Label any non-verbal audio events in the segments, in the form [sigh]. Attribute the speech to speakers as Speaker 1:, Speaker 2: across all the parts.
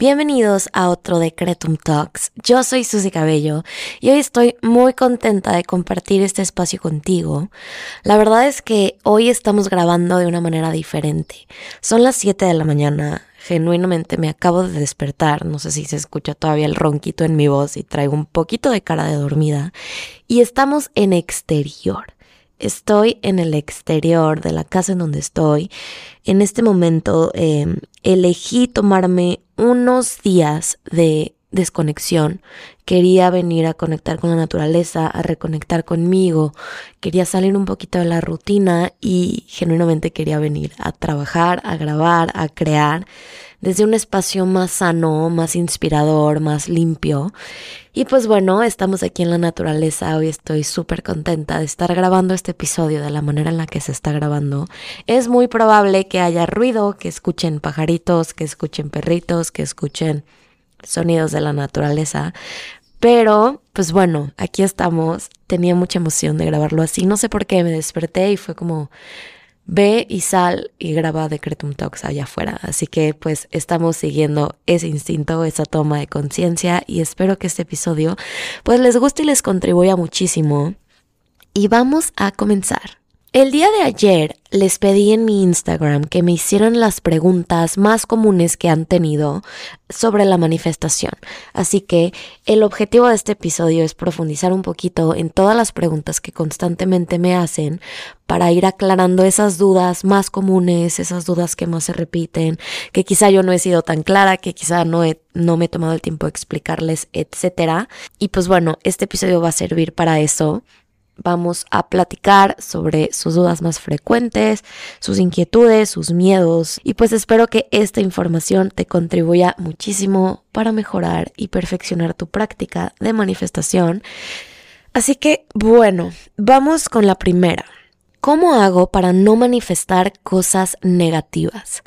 Speaker 1: Bienvenidos a otro Decretum Talks. Yo soy Susy Cabello y hoy estoy muy contenta de compartir este espacio contigo. La verdad es que hoy estamos grabando de una manera diferente. Son las 7 de la mañana. Genuinamente me acabo de despertar. No sé si se escucha todavía el ronquito en mi voz y traigo un poquito de cara de dormida. Y estamos en exterior. Estoy en el exterior de la casa en donde estoy. En este momento em, elegí tomarme unos días de desconexión. Quería venir a conectar con la naturaleza, a reconectar conmigo. Quería salir un poquito de la rutina y genuinamente quería venir a trabajar, a grabar, a crear desde un espacio más sano, más inspirador, más limpio. Y pues bueno, estamos aquí en la naturaleza. Hoy estoy súper contenta de estar grabando este episodio de la manera en la que se está grabando. Es muy probable que haya ruido, que escuchen pajaritos, que escuchen perritos, que escuchen sonidos de la naturaleza. Pero, pues bueno, aquí estamos. Tenía mucha emoción de grabarlo así. No sé por qué me desperté y fue como, ve y sal y graba Decretum Talks allá afuera. Así que pues estamos siguiendo ese instinto, esa toma de conciencia y espero que este episodio pues les guste y les contribuya muchísimo. Y vamos a comenzar. El día de ayer les pedí en mi Instagram que me hicieran las preguntas más comunes que han tenido sobre la manifestación. Así que el objetivo de este episodio es profundizar un poquito en todas las preguntas que constantemente me hacen para ir aclarando esas dudas más comunes, esas dudas que más se repiten, que quizá yo no he sido tan clara, que quizá no, no me he tomado el tiempo de explicarles, etc. Y pues bueno, este episodio va a servir para eso vamos a platicar sobre sus dudas más frecuentes, sus inquietudes, sus miedos y pues espero que esta información te contribuya muchísimo para mejorar y perfeccionar tu práctica de manifestación. Así que bueno, vamos con la primera. ¿Cómo hago para no manifestar cosas negativas?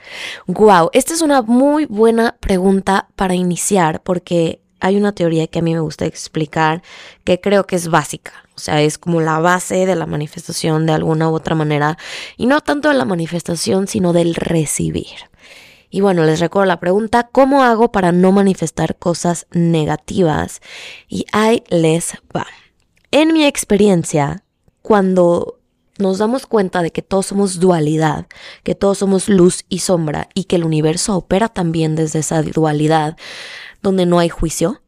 Speaker 1: Wow, esta es una muy buena pregunta para iniciar porque hay una teoría que a mí me gusta explicar que creo que es básica, o sea, es como la base de la manifestación de alguna u otra manera, y no tanto de la manifestación, sino del recibir. Y bueno, les recuerdo la pregunta, ¿cómo hago para no manifestar cosas negativas? Y ahí les va. En mi experiencia, cuando nos damos cuenta de que todos somos dualidad, que todos somos luz y sombra y que el universo opera también desde esa dualidad, donde no hay juicio,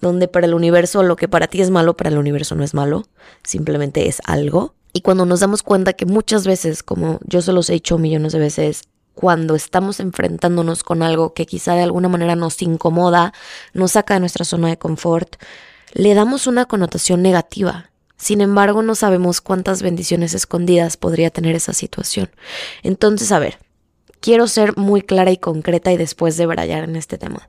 Speaker 1: donde para el universo lo que para ti es malo, para el universo no es malo, simplemente es algo. Y cuando nos damos cuenta que muchas veces, como yo se los he dicho millones de veces, cuando estamos enfrentándonos con algo que quizá de alguna manera nos incomoda, nos saca de nuestra zona de confort, le damos una connotación negativa. Sin embargo, no sabemos cuántas bendiciones escondidas podría tener esa situación. Entonces, a ver, quiero ser muy clara y concreta y después de brallar en este tema.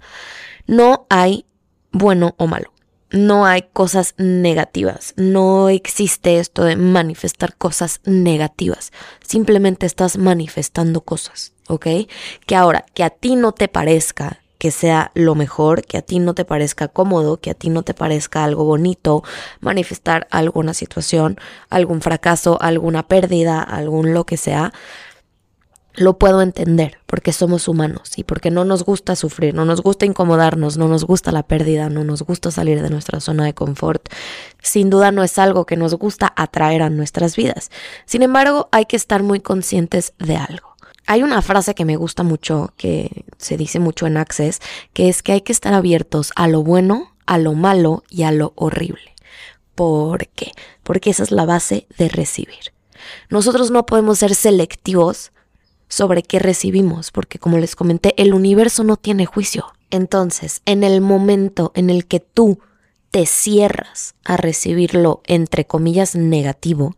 Speaker 1: No hay bueno o malo. No hay cosas negativas. No existe esto de manifestar cosas negativas. Simplemente estás manifestando cosas, ¿ok? Que ahora, que a ti no te parezca que sea lo mejor, que a ti no te parezca cómodo, que a ti no te parezca algo bonito, manifestar alguna situación, algún fracaso, alguna pérdida, algún lo que sea, lo puedo entender porque somos humanos y porque no nos gusta sufrir, no nos gusta incomodarnos, no nos gusta la pérdida, no nos gusta salir de nuestra zona de confort. Sin duda no es algo que nos gusta atraer a nuestras vidas. Sin embargo, hay que estar muy conscientes de algo. Hay una frase que me gusta mucho, que se dice mucho en Access, que es que hay que estar abiertos a lo bueno, a lo malo y a lo horrible. ¿Por qué? Porque esa es la base de recibir. Nosotros no podemos ser selectivos sobre qué recibimos, porque como les comenté, el universo no tiene juicio. Entonces, en el momento en el que tú te cierras a recibirlo entre comillas negativo,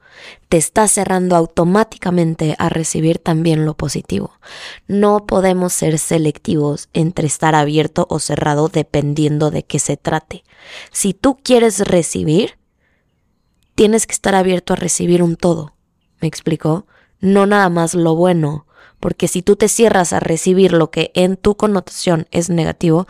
Speaker 1: te estás cerrando automáticamente a recibir también lo positivo. No podemos ser selectivos entre estar abierto o cerrado dependiendo de qué se trate. Si tú quieres recibir, tienes que estar abierto a recibir un todo. ¿Me explicó? No nada más lo bueno, porque si tú te cierras a recibir lo que en tu connotación es negativo,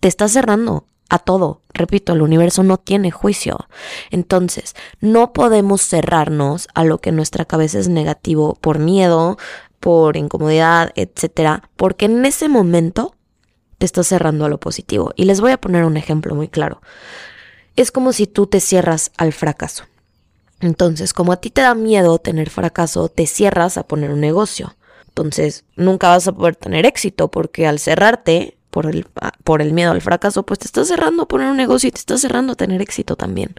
Speaker 1: te estás cerrando a todo. Repito, el universo no tiene juicio. Entonces, no podemos cerrarnos a lo que en nuestra cabeza es negativo por miedo, por incomodidad, etcétera, porque en ese momento te estás cerrando a lo positivo. Y les voy a poner un ejemplo muy claro. Es como si tú te cierras al fracaso. Entonces, como a ti te da miedo tener fracaso, te cierras a poner un negocio. Entonces, nunca vas a poder tener éxito porque al cerrarte, por el, ah, por el miedo al fracaso, pues te estás cerrando a poner un negocio y te estás cerrando a tener éxito también.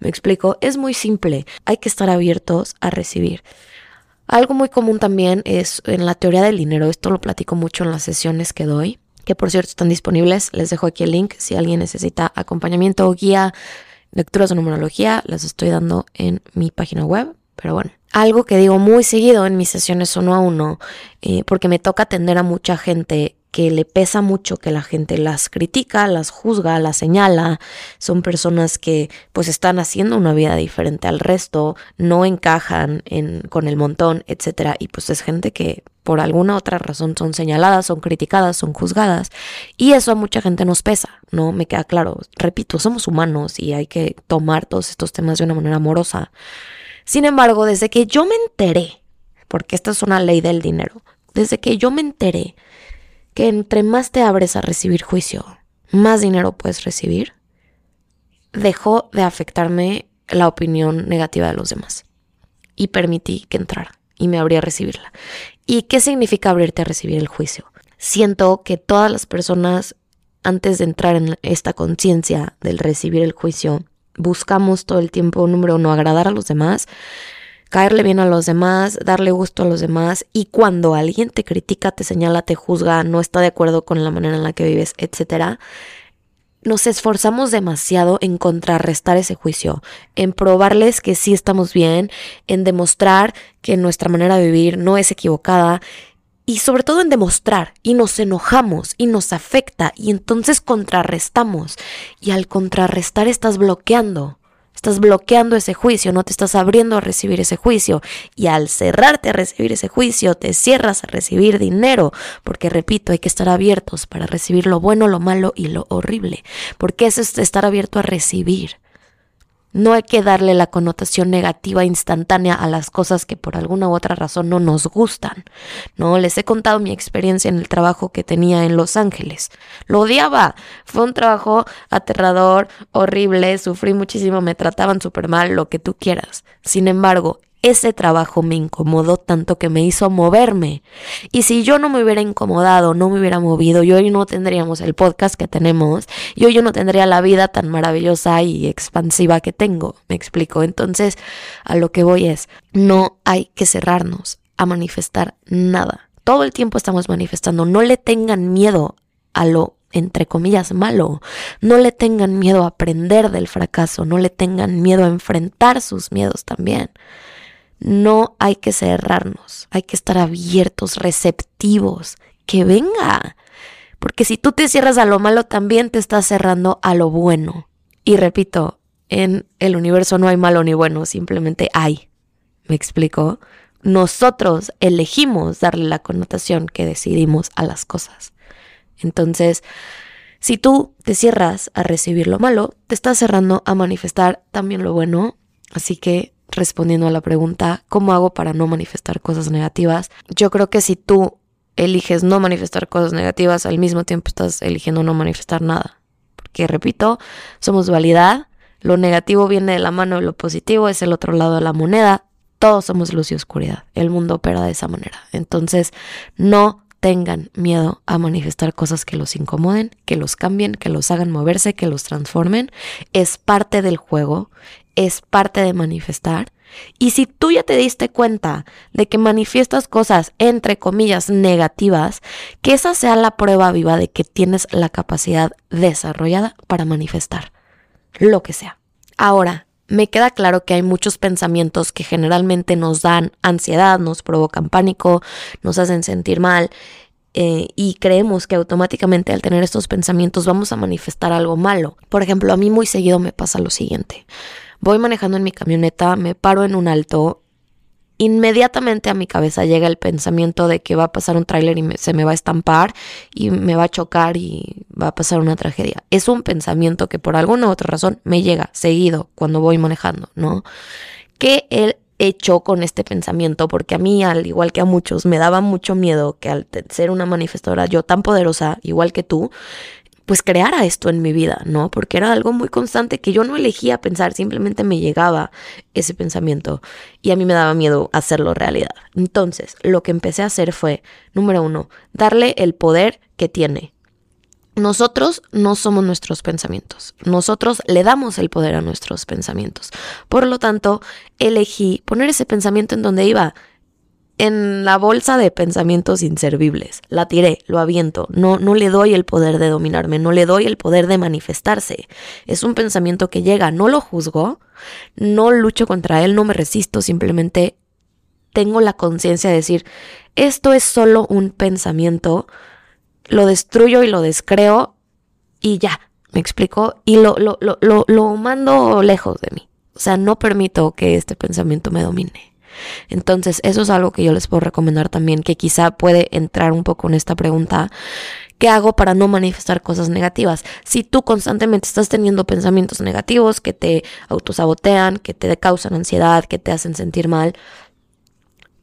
Speaker 1: Me explico, es muy simple, hay que estar abiertos a recibir. Algo muy común también es en la teoría del dinero, esto lo platico mucho en las sesiones que doy, que por cierto están disponibles, les dejo aquí el link si alguien necesita acompañamiento o guía, lecturas de numerología, las estoy dando en mi página web, pero bueno. Algo que digo muy seguido en mis sesiones uno a uno, eh, porque me toca atender a mucha gente que le pesa mucho que la gente las critica, las juzga, las señala, son personas que pues están haciendo una vida diferente al resto, no encajan en, con el montón, etcétera, y pues es gente que por alguna otra razón son señaladas, son criticadas, son juzgadas, y eso a mucha gente nos pesa, ¿no? Me queda claro, repito, somos humanos y hay que tomar todos estos temas de una manera amorosa. Sin embargo, desde que yo me enteré, porque esta es una ley del dinero, desde que yo me enteré que entre más te abres a recibir juicio, más dinero puedes recibir, dejó de afectarme la opinión negativa de los demás. Y permití que entrara y me abrí a recibirla. ¿Y qué significa abrirte a recibir el juicio? Siento que todas las personas, antes de entrar en esta conciencia del recibir el juicio, buscamos todo el tiempo, número uno, agradar a los demás, caerle bien a los demás, darle gusto a los demás y cuando alguien te critica, te señala, te juzga, no está de acuerdo con la manera en la que vives, etcétera, nos esforzamos demasiado en contrarrestar ese juicio, en probarles que sí estamos bien, en demostrar que nuestra manera de vivir no es equivocada y sobre todo en demostrar y nos enojamos y nos afecta y entonces contrarrestamos y al contrarrestar estás bloqueando Estás bloqueando ese juicio, no te estás abriendo a recibir ese juicio. Y al cerrarte a recibir ese juicio, te cierras a recibir dinero. Porque, repito, hay que estar abiertos para recibir lo bueno, lo malo y lo horrible. Porque eso es estar abierto a recibir. No hay que darle la connotación negativa instantánea a las cosas que por alguna u otra razón no nos gustan. No, les he contado mi experiencia en el trabajo que tenía en Los Ángeles. Lo odiaba. Fue un trabajo aterrador, horrible, sufrí muchísimo, me trataban súper mal, lo que tú quieras. Sin embargo, ese trabajo me incomodó tanto que me hizo moverme. Y si yo no me hubiera incomodado, no me hubiera movido, yo hoy no tendríamos el podcast que tenemos y hoy yo no tendría la vida tan maravillosa y expansiva que tengo. Me explico. Entonces, a lo que voy es, no hay que cerrarnos a manifestar nada. Todo el tiempo estamos manifestando. No le tengan miedo a lo entre comillas, malo. No le tengan miedo a aprender del fracaso, no le tengan miedo a enfrentar sus miedos también. No hay que cerrarnos, hay que estar abiertos, receptivos, que venga. Porque si tú te cierras a lo malo, también te estás cerrando a lo bueno. Y repito, en el universo no hay malo ni bueno, simplemente hay. ¿Me explico? Nosotros elegimos darle la connotación que decidimos a las cosas. Entonces, si tú te cierras a recibir lo malo, te estás cerrando a manifestar también lo bueno. Así que respondiendo a la pregunta, ¿cómo hago para no manifestar cosas negativas? Yo creo que si tú eliges no manifestar cosas negativas, al mismo tiempo estás eligiendo no manifestar nada. Porque, repito, somos dualidad, lo negativo viene de la mano lo positivo, es el otro lado de la moneda, todos somos luz y oscuridad, el mundo opera de esa manera. Entonces, no tengan miedo a manifestar cosas que los incomoden, que los cambien, que los hagan moverse, que los transformen. Es parte del juego, es parte de manifestar. Y si tú ya te diste cuenta de que manifiestas cosas entre comillas negativas, que esa sea la prueba viva de que tienes la capacidad desarrollada para manifestar lo que sea. Ahora, me queda claro que hay muchos pensamientos que generalmente nos dan ansiedad, nos provocan pánico, nos hacen sentir mal eh, y creemos que automáticamente al tener estos pensamientos vamos a manifestar algo malo. Por ejemplo, a mí muy seguido me pasa lo siguiente. Voy manejando en mi camioneta, me paro en un alto inmediatamente a mi cabeza llega el pensamiento de que va a pasar un tráiler y se me va a estampar y me va a chocar y va a pasar una tragedia. Es un pensamiento que por alguna u otra razón me llega seguido cuando voy manejando, ¿no? ¿Qué he hecho con este pensamiento? Porque a mí, al igual que a muchos, me daba mucho miedo que al ser una manifestadora yo tan poderosa, igual que tú, pues creara esto en mi vida, ¿no? Porque era algo muy constante que yo no elegía pensar, simplemente me llegaba ese pensamiento y a mí me daba miedo hacerlo realidad. Entonces, lo que empecé a hacer fue, número uno, darle el poder que tiene. Nosotros no somos nuestros pensamientos, nosotros le damos el poder a nuestros pensamientos. Por lo tanto, elegí poner ese pensamiento en donde iba, en la bolsa de pensamientos inservibles. La tiré, lo aviento. No, no le doy el poder de dominarme, no le doy el poder de manifestarse. Es un pensamiento que llega, no lo juzgo, no lucho contra él, no me resisto, simplemente tengo la conciencia de decir, esto es solo un pensamiento, lo destruyo y lo descreo y ya, me explico, y lo, lo, lo, lo, lo mando lejos de mí. O sea, no permito que este pensamiento me domine. Entonces, eso es algo que yo les puedo recomendar también, que quizá puede entrar un poco en esta pregunta. ¿Qué hago para no manifestar cosas negativas? Si tú constantemente estás teniendo pensamientos negativos que te autosabotean, que te causan ansiedad, que te hacen sentir mal,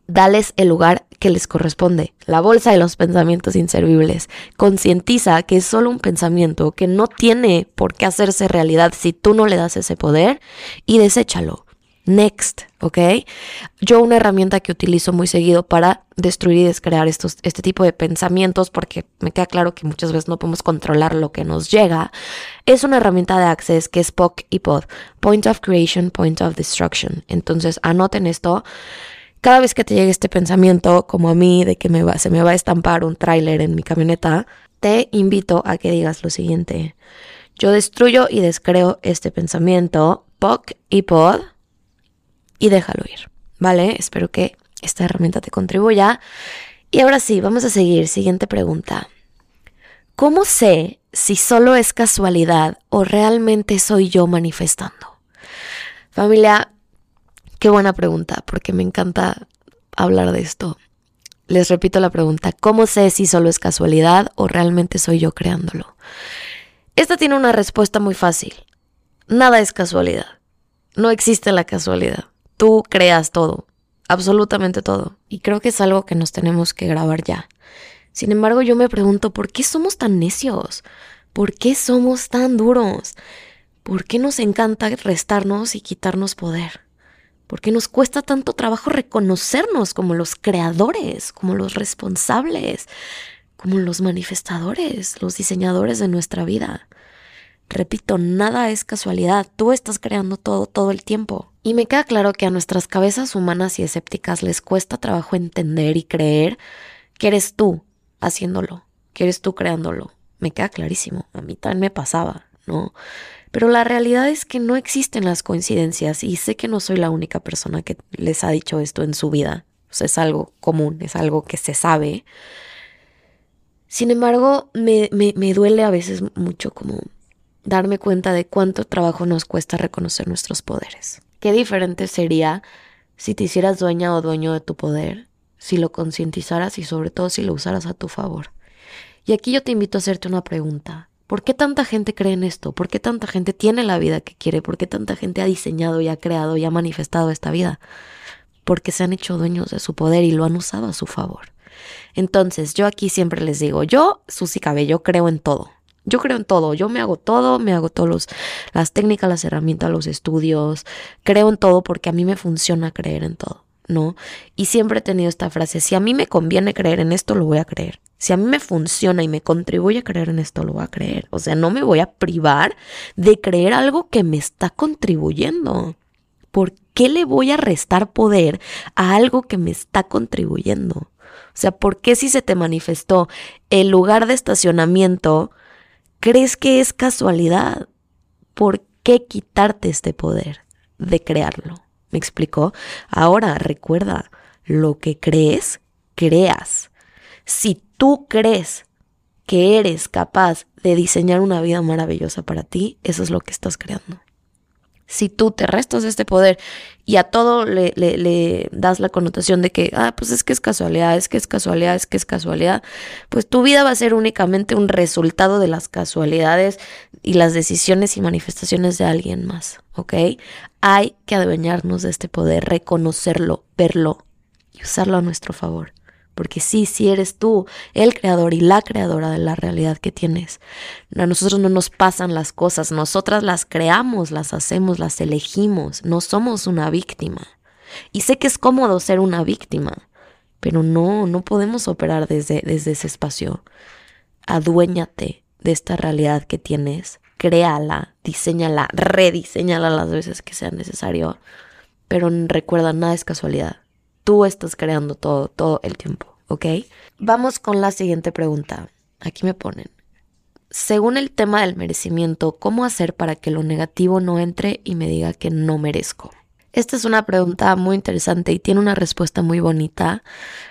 Speaker 1: dales el lugar que les corresponde, la bolsa de los pensamientos inservibles. Concientiza que es solo un pensamiento, que no tiene por qué hacerse realidad si tú no le das ese poder y deséchalo. Next, ¿ok? Yo una herramienta que utilizo muy seguido para destruir y descrear estos, este tipo de pensamientos, porque me queda claro que muchas veces no podemos controlar lo que nos llega, es una herramienta de Access que es POC y POD, Point of Creation, Point of Destruction. Entonces, anoten esto. Cada vez que te llegue este pensamiento, como a mí, de que me va, se me va a estampar un tráiler en mi camioneta, te invito a que digas lo siguiente. Yo destruyo y descreo este pensamiento, POC y POD y déjalo ir, ¿vale? Espero que esta herramienta te contribuya. Y ahora sí, vamos a seguir. Siguiente pregunta. ¿Cómo sé si solo es casualidad o realmente soy yo manifestando? Familia, qué buena pregunta, porque me encanta hablar de esto. Les repito la pregunta, ¿cómo sé si solo es casualidad o realmente soy yo creándolo? Esta tiene una respuesta muy fácil. Nada es casualidad. No existe la casualidad tú creas todo, absolutamente todo. Y creo que es algo que nos tenemos que grabar ya. Sin embargo, yo me pregunto, ¿por qué somos tan necios? ¿Por qué somos tan duros? ¿Por qué nos encanta restarnos y quitarnos poder? ¿Por qué nos cuesta tanto trabajo reconocernos como los creadores, como los responsables, como los manifestadores, los diseñadores de nuestra vida? Repito, nada es casualidad, tú estás creando todo todo el tiempo. Y me queda claro que a nuestras cabezas humanas y escépticas les cuesta trabajo entender y creer que eres tú haciéndolo, que eres tú creándolo. Me queda clarísimo, a mí también me pasaba, ¿no? Pero la realidad es que no existen las coincidencias y sé que no soy la única persona que les ha dicho esto en su vida. Es algo común, es algo que se sabe. Sin embargo, me, me, me duele a veces mucho como darme cuenta de cuánto trabajo nos cuesta reconocer nuestros poderes. Qué diferente sería si te hicieras dueña o dueño de tu poder, si lo concientizaras y sobre todo si lo usaras a tu favor. Y aquí yo te invito a hacerte una pregunta. ¿Por qué tanta gente cree en esto? ¿Por qué tanta gente tiene la vida que quiere? ¿Por qué tanta gente ha diseñado y ha creado y ha manifestado esta vida? Porque se han hecho dueños de su poder y lo han usado a su favor. Entonces, yo aquí siempre les digo, yo, Susi Cabello, creo en todo. Yo creo en todo, yo me hago todo, me hago todas las técnicas, las herramientas, los estudios, creo en todo porque a mí me funciona creer en todo. ¿no? Y siempre he tenido esta frase, si a mí me conviene creer en esto, lo voy a creer. Si a mí me funciona y me contribuye a creer en esto, lo voy a creer. O sea, no me voy a privar de creer algo que me está contribuyendo. ¿Por qué le voy a restar poder a algo que me está contribuyendo? O sea, ¿por qué si se te manifestó el lugar de estacionamiento, crees que es casualidad? ¿Por qué quitarte este poder de crearlo? ¿Me explicó? Ahora recuerda, lo que crees, creas. Si tú crees que eres capaz de diseñar una vida maravillosa para ti, eso es lo que estás creando. Si tú te restas este poder y a todo le, le, das la connotación de que, ah, pues es que es casualidad, es que es casualidad, es que es casualidad, pues tu vida va a ser únicamente un resultado de las casualidades y las decisiones y manifestaciones de alguien más, ¿ok? Hay que adueñarnos de este poder, reconocerlo, verlo y usarlo a nuestro favor. Porque sí, sí eres tú el creador y la creadora de la realidad que tienes. A nosotros no nos pasan las cosas, nosotras las creamos, las hacemos, las elegimos, no somos una víctima. Y sé que es cómodo ser una víctima, pero no, no podemos operar desde, desde ese espacio. Aduéñate de esta realidad que tienes, créala, diseñala, rediseñala las veces que sea necesario, pero recuerda, nada es casualidad Tú estás creando todo, todo el tiempo, ¿ok? Vamos con la siguiente pregunta. Aquí me ponen. Según el tema del merecimiento, ¿cómo hacer para que lo negativo no entre y me diga que no merezco? Esta es una pregunta muy interesante y tiene una respuesta muy bonita,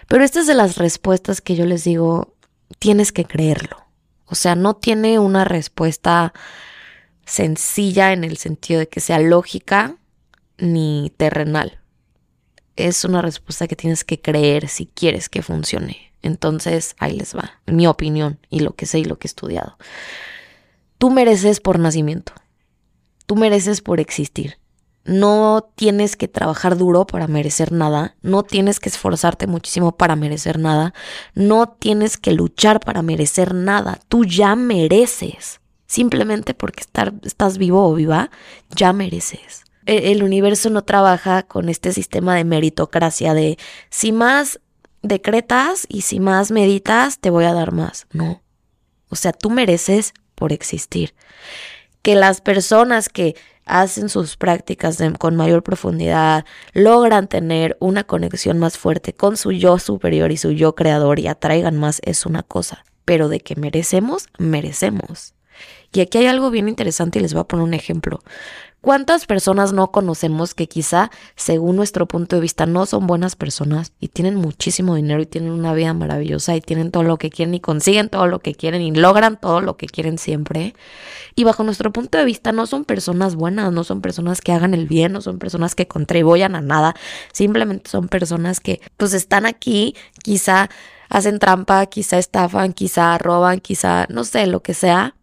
Speaker 1: pero esta es de las respuestas que yo les digo, tienes que creerlo. O sea, no tiene una respuesta sencilla en el sentido de que sea lógica ni terrenal es una respuesta que tienes que creer si quieres que funcione. Entonces, ahí les va, mi opinión y lo que sé y lo que he estudiado. Tú mereces por nacimiento. Tú mereces por existir. No tienes que trabajar duro para merecer nada, no tienes que esforzarte muchísimo para merecer nada, no tienes que luchar para merecer nada, tú ya mereces. Simplemente porque estás vivo o viva, ya mereces. E, el universo no trabaja con este sistema de meritocracia de si más decretas y si más meditas, te voy a dar más. No. O sea, tú mereces por existir. Que las personas que hacen sus prácticas con mayor profundidad, logran tener una conexión más fuerte con su yo superior y su yo creador y atraigan más es una cosa, pero de que merecemos, merecemos. Y aquí hay algo bien interesante y les voy a poner un ejemplo. ¿Cuántas personas no conocemos que quizá, según nuestro punto de vista, no son buenas personas y tienen muchísimo dinero y tienen una vida maravillosa y tienen todo lo que quieren y consiguen todo lo que quieren y logran todo lo que quieren siempre? Y bajo nuestro punto de vista no son personas buenas, no son personas que hagan el bien, no son personas que contribuyan a nada, simplemente son personas que pues están aquí, quizá hacen trampa, quizá estafan, quizá roban, quizá no sé, lo que sea,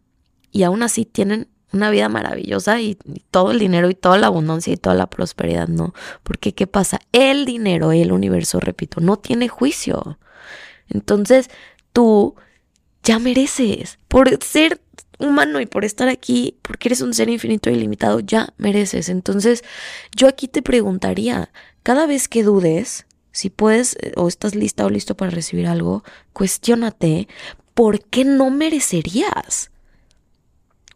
Speaker 1: y aún así tienen una vida maravillosa y, todo el dinero y toda la abundancia y toda la prosperidad, no. Porque ¿qué pasa? El dinero, el universo, repito, no tiene juicio. Entonces, tú ya mereces. Por ser humano y por estar aquí, porque eres un ser infinito y ilimitado, ya mereces. Entonces, yo aquí te preguntaría, cada vez que dudes, si puedes eh, o estás lista o listo para recibir algo, cuestiónate, ¿por qué no merecerías?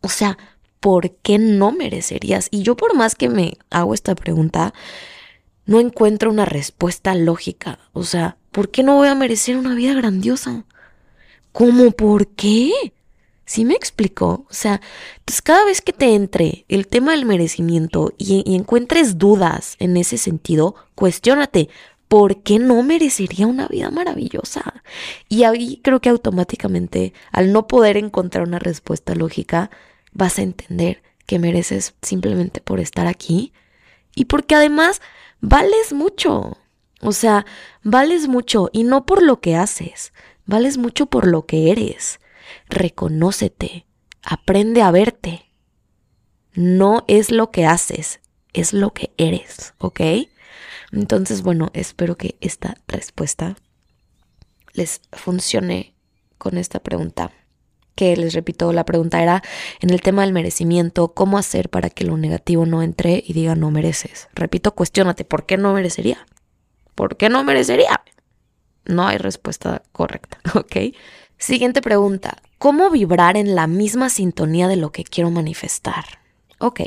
Speaker 1: O sea, ¿por qué no merecerías? Y yo por más que me hago esta pregunta, no encuentro una respuesta lógica. O sea, ¿por qué no voy a merecer una vida grandiosa? ¿Cómo por qué? ¿Sí me explico? O sea, pues cada vez que te entre el tema del merecimiento y, y encuentres dudas en ese sentido, cuestiónate, ¿por qué no merecería una vida maravillosa? Y ahí creo que automáticamente, al no poder encontrar una respuesta lógica, vas a entender que mereces simplemente por estar aquí y porque además vales mucho. O sea, vales mucho y no por lo que haces, vales mucho por lo que eres. Reconócete, aprende a verte. No es lo que haces, es lo que eres, ¿ok? Entonces, bueno, espero que esta respuesta les funcione con esta pregunta que les repito, la pregunta era en el tema del merecimiento, ¿cómo hacer para que lo negativo no entre y diga no mereces? Repito, cuestionate, ¿por qué no merecería? ¿Por qué no merecería? No hay respuesta correcta, [laughs] ¿ok? Siguiente pregunta. ¿Cómo vibrar en la misma sintonía de lo que quiero manifestar? Ok,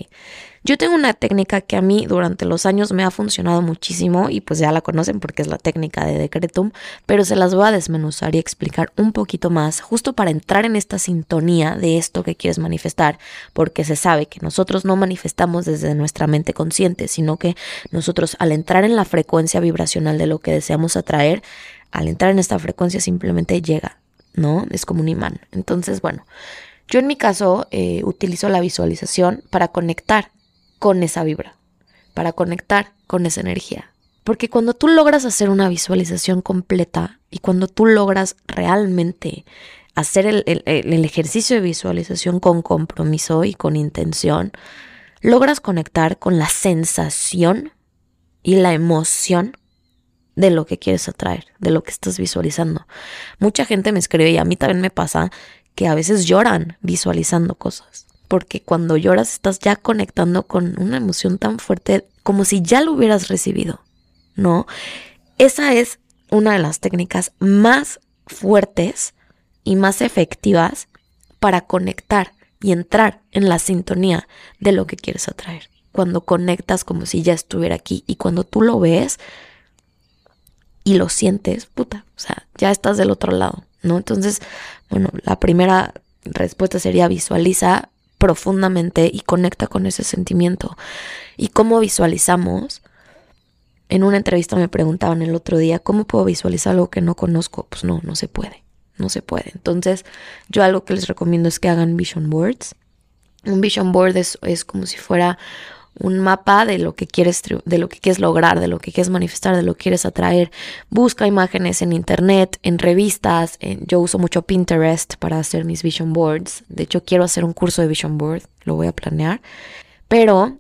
Speaker 1: yo tengo una técnica que a mí durante los años me ha funcionado muchísimo y pues ya la conocen porque es la técnica de Decretum, pero se las voy a desmenuzar y explicar un poquito más justo para entrar en esta sintonía de esto que quieres manifestar, porque se sabe que nosotros no manifestamos desde nuestra mente consciente, sino que nosotros al entrar en la frecuencia vibracional de lo que deseamos atraer, al entrar en esta frecuencia simplemente llega, ¿no? Es como un imán. Entonces, bueno, yo en mi caso eh, utilizo la visualización para conectar con esa vibra, para conectar con esa energía. Porque cuando tú logras hacer una visualización completa y cuando tú logras realmente hacer el, el, ejercicio de visualización con compromiso y con intención, logras conectar con la sensación y la emoción de lo que quieres atraer, de lo que estás visualizando. Mucha gente me escribe y a mí también me pasa que a veces lloran visualizando cosas porque cuando lloras estás ya conectando con una emoción tan fuerte como si ya lo hubieras recibido, ¿no? Esa es una de las técnicas más fuertes y más efectivas para conectar y entrar en la sintonía de lo que quieres atraer. Cuando conectas como si ya estuviera aquí y cuando tú lo ves y lo sientes, puta, o sea, ya estás del otro lado, ¿no? Entonces, bueno, la primera respuesta sería visualiza profundamente y conecta con ese sentimiento. ¿Y cómo visualizamos? En una entrevista me preguntaban el otro día, ¿cómo puedo visualizar algo que no conozco? Pues no, no se puede, no se puede. Entonces, yo algo que les recomiendo es que hagan vision boards. Un vision board es, es como si fuera un mapa de lo que quieres de lo que quieres lograr, de lo que quieres manifestar, de lo que quieres atraer. Busca imágenes en internet, en revistas. yo uso mucho Pinterest para hacer mis vision boards. De hecho, quiero hacer un curso de vision board, lo voy a planear. Pero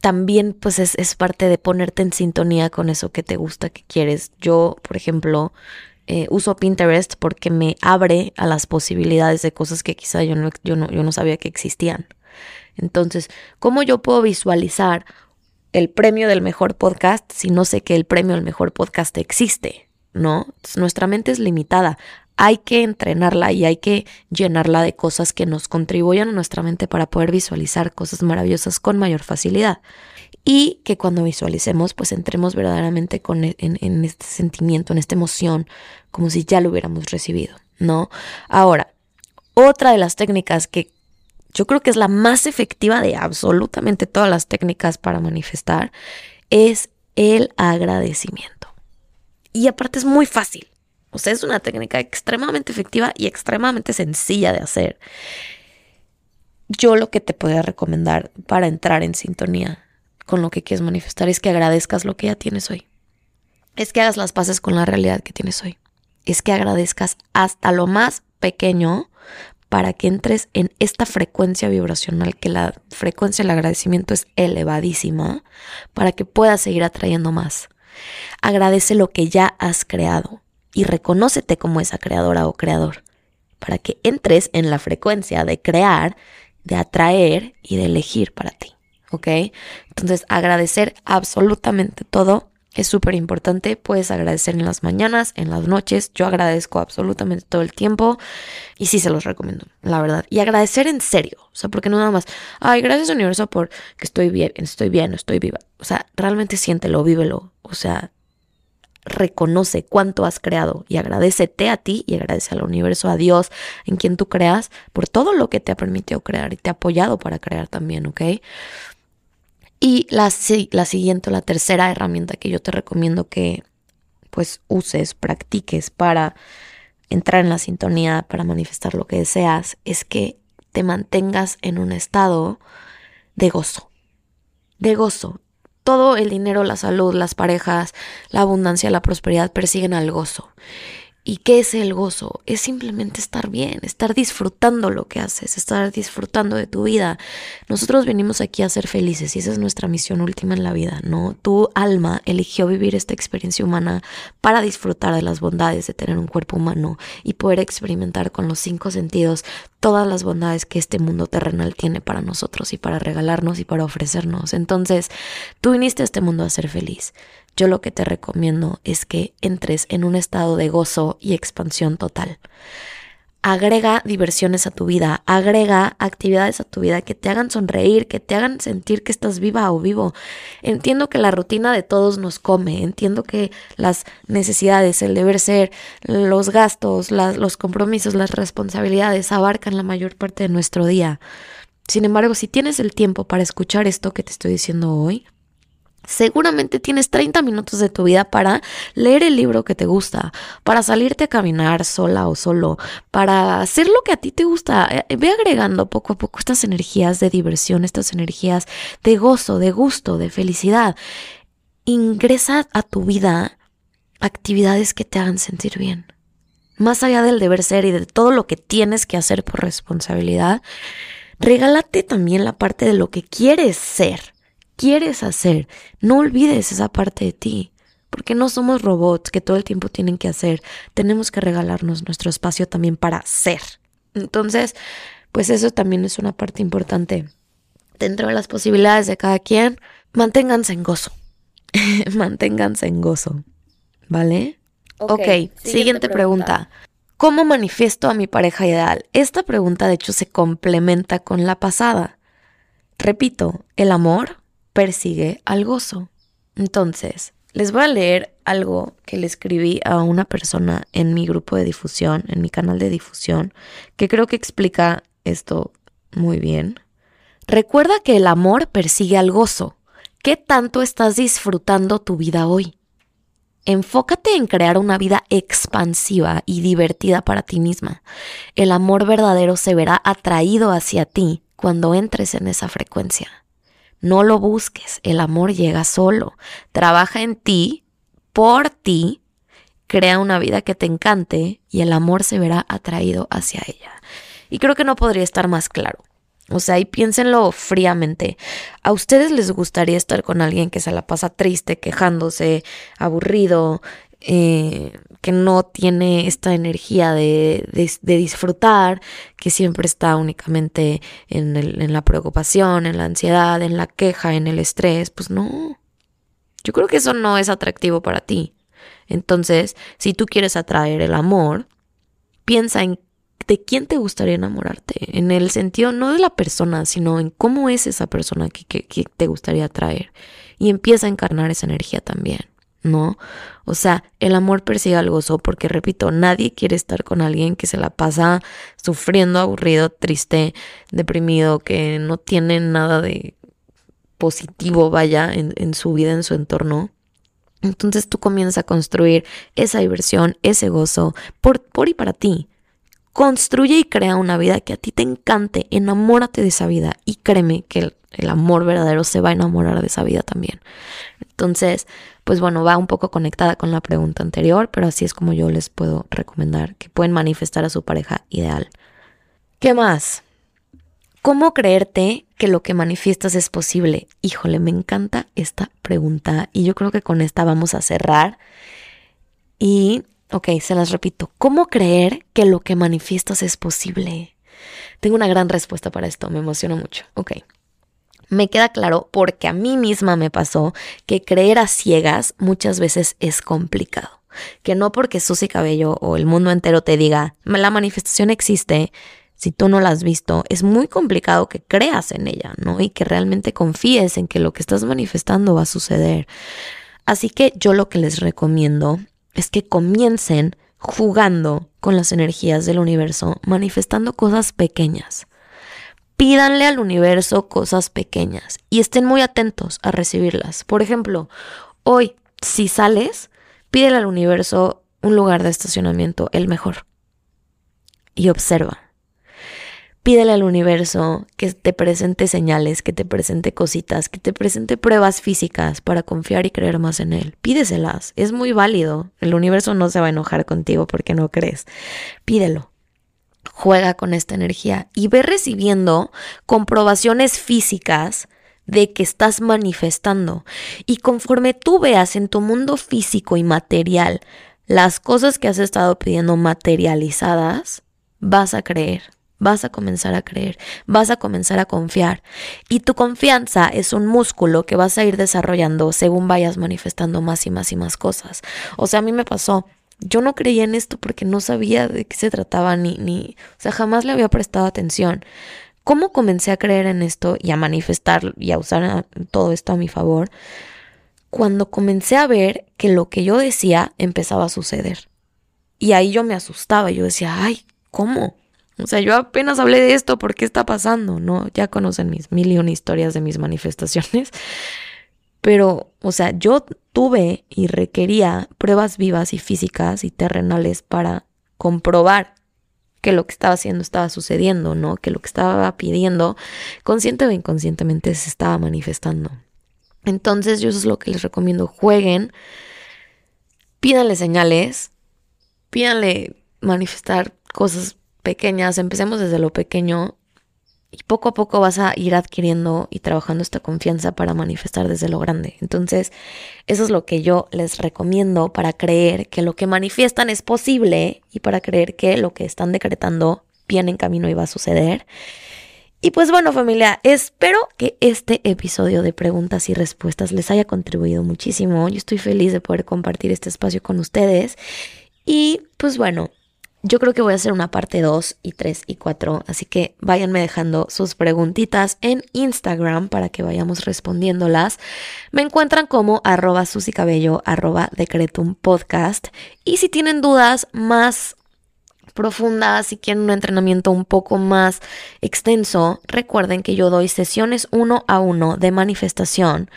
Speaker 1: también pues es, es parte de ponerte en sintonía con eso que te gusta, que quieres. Yo, por ejemplo, eh, uso Pinterest porque me abre a las posibilidades de cosas que quizá yo no, yo no, yo no sabía que existían. Entonces, ¿cómo yo puedo visualizar el premio del mejor podcast si no sé que el premio del mejor podcast existe? ¿No? nuestra mente es limitada. Hay que entrenarla y hay que llenarla de cosas que nos contribuyan a nuestra mente para poder visualizar cosas maravillosas con mayor facilidad. Y que cuando visualicemos, pues entremos verdaderamente con, e, en, en este sentimiento, en esta emoción, como si ya lo hubiéramos recibido, ¿no? Ahora, otra de las técnicas que yo creo que es la más efectiva de absolutamente todas las técnicas para manifestar, es el agradecimiento. Y aparte es muy fácil. O sea, es una técnica extremadamente efectiva y extremadamente sencilla de hacer. Yo lo que te podría recomendar para entrar en sintonía con lo que quieres manifestar es que agradezcas lo que ya tienes hoy. Es que hagas las paces con la realidad que tienes hoy. Es que agradezcas hasta lo más pequeño para que entres en esta frecuencia vibracional, que la frecuencia del agradecimiento es elevadísima, para que puedas seguir atrayendo más. Agradece lo que ya has creado y reconócete como esa creadora o creador, para que entres en la frecuencia de crear, de atraer y de elegir para ti. ¿Ok? Entonces, agradecer absolutamente todo es súper importante. Puedes agradecer en las mañanas, en las noches. Yo agradezco absolutamente todo el tiempo y sí se los recomiendo, la verdad. Y agradecer en serio. O sea, porque no nada más, ay, gracias universo por que estoy bien, estoy bien, estoy viva. O sea, realmente siéntelo, vívelo. O sea, reconoce cuánto has creado y agradecete a ti y agradece al universo, a Dios, en quien tú creas, por todo lo que te ha permitido crear y te ha apoyado para crear también, ¿ok? Y la, la siguiente, la tercera herramienta que yo te recomiendo que pues uses, practiques para entrar en la sintonía, para manifestar lo que deseas, es que te mantengas en un estado de gozo. De gozo. Todo el dinero, la salud, las parejas, la abundancia, la prosperidad persiguen al gozo. ¿Y qué es el gozo? Es simplemente estar bien, estar disfrutando lo que haces, estar disfrutando de tu vida. Nosotros venimos aquí a ser felices y esa es nuestra misión última en la vida, ¿no? Tu alma eligió vivir esta experiencia humana para disfrutar de las bondades de tener un cuerpo humano y poder experimentar con los cinco sentidos todas las bondades que este mundo terrenal tiene para nosotros y para regalarnos y para ofrecernos. Entonces, tú viniste a este mundo a ser feliz. Yo lo que te recomiendo es que entres en un estado de gozo y expansión total agrega diversiones a tu vida, agrega actividades a tu vida que te hagan sonreír, que te hagan sentir que estás viva o vivo. Entiendo que la rutina de todos nos come, entiendo que las necesidades, el deber ser, los gastos, los compromisos, las responsabilidades abarcan la mayor parte de nuestro día. Sin embargo, si tienes el tiempo para escuchar esto que te estoy diciendo hoy, Seguramente tienes 30 minutos de tu vida para leer el libro que te gusta, para salirte a caminar sola o solo, para hacer lo que a ti te gusta. Eh, ve agregando poco a poco estas energías de diversión, estas energías de gozo, de gusto, de felicidad. Ingresa a tu vida actividades que te hagan sentir bien. Más allá del deber ser y de todo lo que tienes que hacer por responsabilidad, regálate también la parte de lo que quieres ser quieres hacer. No olvides esa parte de ti, porque no somos robots que todo el tiempo tienen que hacer. Tenemos que regalarnos nuestro espacio también para ser. Entonces, pues eso también es una parte importante. Dentro de las posibilidades de cada quien, manténganse en gozo. [laughs] manténganse en gozo. ¿Vale? Ok, siguiente, pregunta. ¿Cómo manifiesto a mi pareja ideal? Esta pregunta de hecho se complementa con la pasada. Repito, el amor persigue al gozo. Entonces, les voy a leer algo que le escribí a una persona en mi grupo de difusión, en mi canal de difusión, que creo que explica esto muy bien. Recuerda que el amor persigue al gozo. ¿Qué tanto estás disfrutando tu vida hoy? Enfócate en crear una vida expansiva y divertida para ti misma. El amor verdadero se verá atraído hacia ti cuando entres en esa frecuencia. No lo busques, el amor llega solo. Trabaja en ti, por ti, crea una vida que te encante y el amor se verá atraído hacia ella. Y creo que no podría estar más claro. O sea, y piénsenlo fríamente. ¿A ustedes les gustaría estar con alguien que se la pasa triste, quejándose, aburrido, eh, que no tiene esta energía de, disfrutar, que siempre está únicamente en, en la preocupación, en la ansiedad, en la queja, en el estrés, pues no. Yo creo que eso no es atractivo para ti. Entonces, si tú quieres atraer el amor, piensa en de quién te gustaría enamorarte, en el sentido no de la persona, sino en cómo es esa persona que, que te gustaría atraer. Y empieza a encarnar esa energía también. ¿No? O sea, el amor persigue al gozo porque, repito, nadie quiere estar con alguien que se la pasa sufriendo, aburrido, triste, deprimido, que no tiene nada de positivo, vaya, en, en su vida, en su entorno. Entonces tú comienzas a construir esa diversión, ese gozo, por, por y para ti. Construye y crea una vida que a ti te encante, enamórate de esa vida y créeme que el, el amor verdadero se va a enamorar de esa vida también. Entonces, pues bueno, va un poco conectada con la pregunta anterior, pero así es como yo les puedo recomendar que pueden manifestar a su pareja ideal. ¿Qué más? ¿Cómo creerte que lo que manifiestas es posible? Híjole, me encanta esta pregunta y yo creo que con esta vamos a cerrar. Y, ok, se las repito. ¿Cómo creer que lo que manifiestas es posible? Tengo una gran respuesta para esto, me emociona mucho. Ok, me queda claro porque a mí misma me pasó que creer a ciegas muchas veces es complicado. Que no porque Susy Cabello o el mundo entero te diga, la manifestación existe, si tú no la has visto, es muy complicado que creas en ella, ¿no? Y que realmente confíes en que lo que estás manifestando va a suceder. Así que yo lo que les recomiendo es que comiencen jugando con las energías del universo, manifestando cosas pequeñas. Pídanle al universo cosas pequeñas y estén muy atentos a recibirlas. Por ejemplo, hoy, si sales, pídele al universo un lugar de estacionamiento, el mejor. Y observa. Pídele al universo que te presente señales, que te presente cositas, que te presente pruebas físicas para confiar y creer más en él. Pídeselas, es muy válido. El universo no se va a enojar contigo porque no crees. Pídelo juega con esta energía y ve recibiendo comprobaciones físicas de que estás manifestando. Y conforme tú veas en tu mundo físico y material las cosas que has estado pidiendo materializadas, vas a creer vas a comenzar a creer, vas a comenzar a confiar. Y tu confianza es un músculo que vas a ir desarrollando según vayas manifestando más y más y más cosas. O sea, a mí me pasó. Yo no creía en esto porque no sabía de qué se trataba ni, ni, o sea, jamás le había prestado atención. ¿Cómo comencé a creer en esto y a manifestar y a usar todo esto a mi favor? Cuando comencé a ver que lo que yo decía empezaba a suceder. Y ahí yo me asustaba, yo decía, ay, ¿cómo? O sea, yo apenas hablé de esto, ¿por qué está pasando? No, ya conocen mis mil y historias de mis manifestaciones. Pero, o sea, yo tuve y requería pruebas vivas y físicas y terrenales para comprobar que lo que estaba haciendo estaba sucediendo, ¿no? Que lo que estaba pidiendo, consciente o inconscientemente, se estaba manifestando. Entonces, yo eso es lo que les recomiendo. Jueguen, pídanle señales, pídanle manifestar cosas pequeñas, empecemos desde lo pequeño y poco a poco vas a ir adquiriendo y trabajando esta confianza para manifestar desde lo grande. Entonces, eso es lo que yo les recomiendo para creer que lo que manifiestan es posible y para creer que lo que están decretando viene en camino y va a suceder. Y pues bueno familia, espero que este episodio de preguntas y respuestas les haya contribuido muchísimo. Yo estoy feliz de poder compartir este espacio con ustedes. Y pues bueno, yo creo que voy a hacer una parte 2 y 3 y 4, así que váyanme dejando sus preguntitas en Instagram para que vayamos respondiéndolas. Me encuentran como arroba susicabello, arroba decretum podcast. Y si tienen dudas más profundas, si quieren un entrenamiento un poco más extenso, recuerden que yo doy sesiones uno a uno de manifestación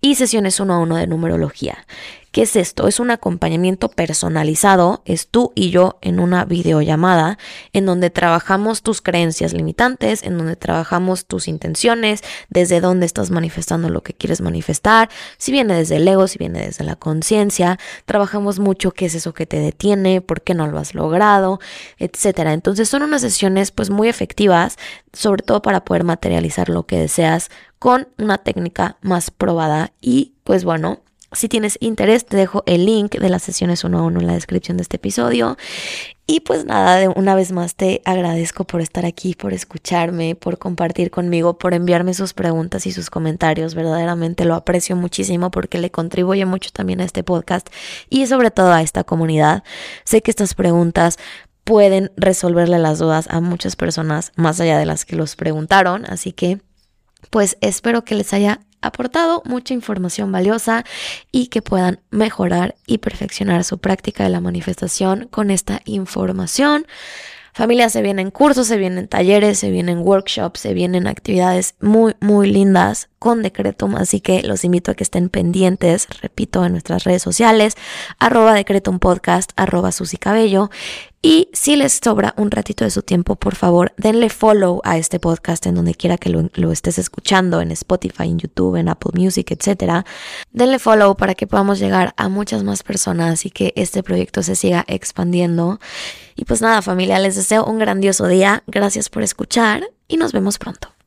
Speaker 1: y sesiones uno a uno de numerología. ¿Qué es esto? Es un acompañamiento personalizado, es tú y yo en una videollamada en donde trabajamos tus creencias limitantes, en donde trabajamos tus intenciones, desde dónde estás manifestando lo que quieres manifestar, si viene desde el ego, si viene desde la conciencia, trabajamos mucho qué es eso que te detiene, por qué no lo has logrado, etcétera. Entonces son unas sesiones pues muy efectivas, sobre todo para poder materializar lo que deseas con una técnica más probada y pues bueno, si tienes interés, te dejo el link de las sesiones uno a uno en la descripción de este episodio. Y pues nada, una vez más te agradezco por estar aquí, por escucharme, por compartir conmigo, por enviarme sus preguntas y sus comentarios. Verdaderamente lo aprecio muchísimo porque le contribuye mucho también a este podcast y sobre todo a esta comunidad. Sé que estas preguntas pueden resolverle las dudas a muchas personas más allá de las que los preguntaron, así que pues espero que les haya aportado mucha información valiosa y que puedan mejorar y perfeccionar su práctica de la manifestación con esta información. Familia, se vienen cursos, se vienen talleres, se vienen workshops, se vienen actividades muy, muy lindas con Decretum, así que los invito a que estén pendientes, repito, en nuestras redes sociales, arroba Decretum Podcast, arroba Susy Cabello, y si les sobra un ratito de su tiempo, por favor, denle follow a este podcast en donde quiera que lo, estés escuchando, en Spotify, en YouTube, en Apple Music, etc. Denle follow para que podamos llegar a muchas más personas y que este proyecto se siga expandiendo. Y pues nada, familia, les deseo un grandioso día. Gracias por escuchar y nos vemos pronto.